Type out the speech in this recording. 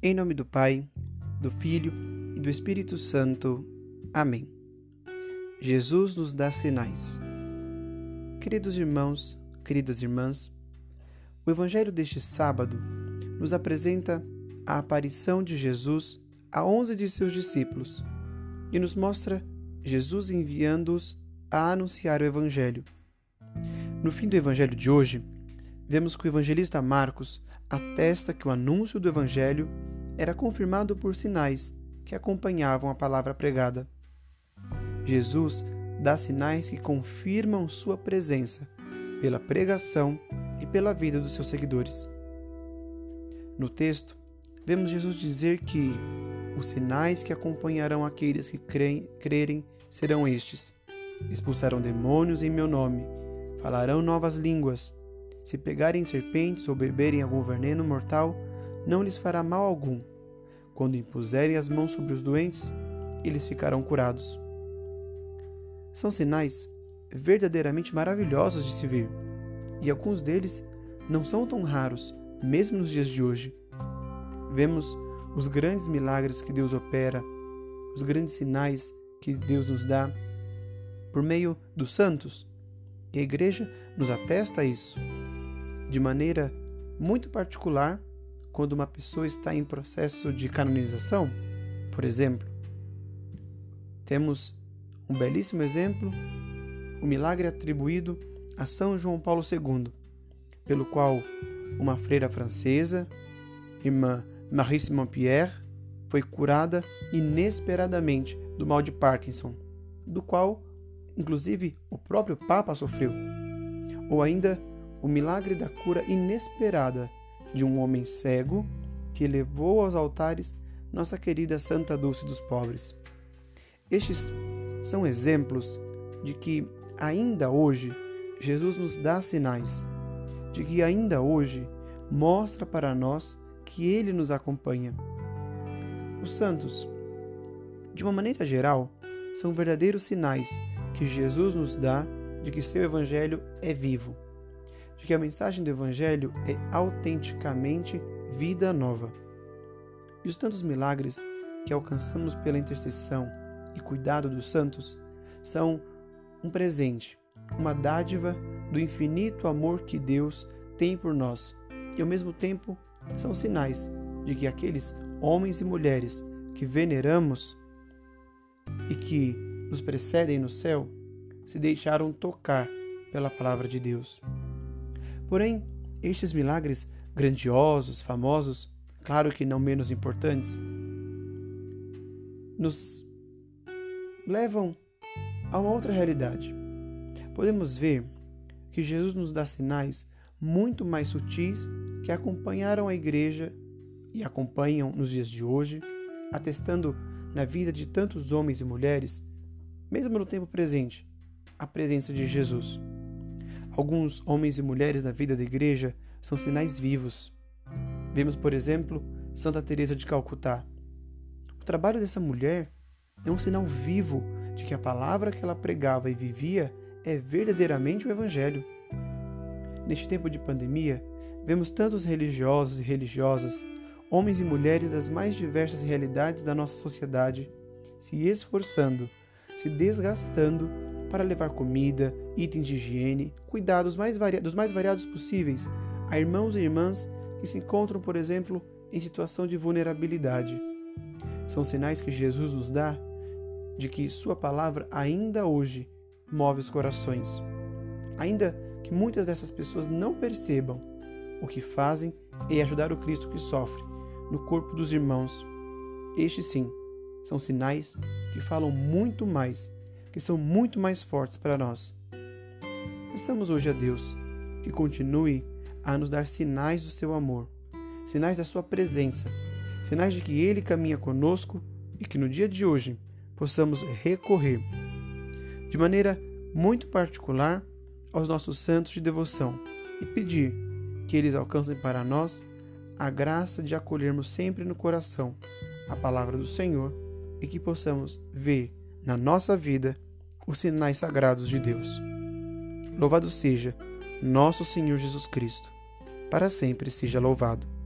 Em nome do Pai, do Filho e do Espírito Santo. Amém. Jesus nos dá sinais. Queridos irmãos, queridas irmãs, o Evangelho deste sábado nos apresenta a aparição de Jesus a onze de seus discípulos e nos mostra Jesus enviando-os a anunciar o Evangelho. No fim do Evangelho de hoje, vemos que o evangelista Marcos atesta que o anúncio do Evangelho era confirmado por sinais que acompanhavam a palavra pregada. Jesus dá sinais que confirmam sua presença pela pregação e pela vida dos seus seguidores. No texto, vemos Jesus dizer que os sinais que acompanharão aqueles que creem, crerem serão estes: expulsarão demônios em meu nome, falarão novas línguas, se pegarem serpentes ou beberem algum veneno mortal, não lhes fará mal algum. Quando impuserem as mãos sobre os doentes, eles ficarão curados. São sinais verdadeiramente maravilhosos de se ver, e alguns deles não são tão raros, mesmo nos dias de hoje. Vemos os grandes milagres que Deus opera, os grandes sinais que Deus nos dá por meio dos santos, e a igreja nos atesta isso de maneira muito particular quando uma pessoa está em processo de canonização. Por exemplo, temos um belíssimo exemplo, o milagre atribuído a São João Paulo II, pelo qual uma freira francesa, irmã Marie Simon-Pierre, foi curada inesperadamente do mal de Parkinson, do qual, inclusive, o próprio Papa sofreu. Ou ainda o milagre da cura inesperada de um homem cego que levou aos altares nossa querida Santa Dulce dos Pobres. Estes são exemplos de que ainda hoje Jesus nos dá sinais, de que ainda hoje mostra para nós que Ele nos acompanha. Os santos, de uma maneira geral, são verdadeiros sinais que Jesus nos dá de que seu Evangelho é vivo de que a mensagem do Evangelho é autenticamente vida nova. E os tantos milagres que alcançamos pela intercessão e cuidado dos santos são um presente, uma dádiva do infinito amor que Deus tem por nós, e ao mesmo tempo são sinais de que aqueles homens e mulheres que veneramos e que nos precedem no céu se deixaram tocar pela palavra de Deus. Porém, estes milagres grandiosos, famosos, claro que não menos importantes, nos levam a uma outra realidade. Podemos ver que Jesus nos dá sinais muito mais sutis que acompanharam a igreja e acompanham nos dias de hoje, atestando na vida de tantos homens e mulheres, mesmo no tempo presente, a presença de Jesus. Alguns homens e mulheres na vida da igreja são sinais vivos. Vemos, por exemplo, Santa Teresa de Calcutá. O trabalho dessa mulher é um sinal vivo de que a palavra que ela pregava e vivia é verdadeiramente o evangelho. Neste tempo de pandemia, vemos tantos religiosos e religiosas, homens e mulheres das mais diversas realidades da nossa sociedade, se esforçando, se desgastando para levar comida, itens de higiene, cuidados mais dos mais variados possíveis a irmãos e irmãs que se encontram, por exemplo, em situação de vulnerabilidade. São sinais que Jesus nos dá de que Sua palavra ainda hoje move os corações. Ainda que muitas dessas pessoas não percebam, o que fazem é ajudar o Cristo que sofre no corpo dos irmãos. Estes sim são sinais que falam muito mais que são muito mais fortes para nós. Peçamos hoje a Deus que continue a nos dar sinais do seu amor, sinais da sua presença, sinais de que Ele caminha conosco e que no dia de hoje possamos recorrer, de maneira muito particular, aos nossos santos de devoção e pedir que eles alcancem para nós a graça de acolhermos sempre no coração a palavra do Senhor e que possamos ver na nossa vida os sinais sagrados de Deus. Louvado seja nosso Senhor Jesus Cristo, para sempre seja louvado.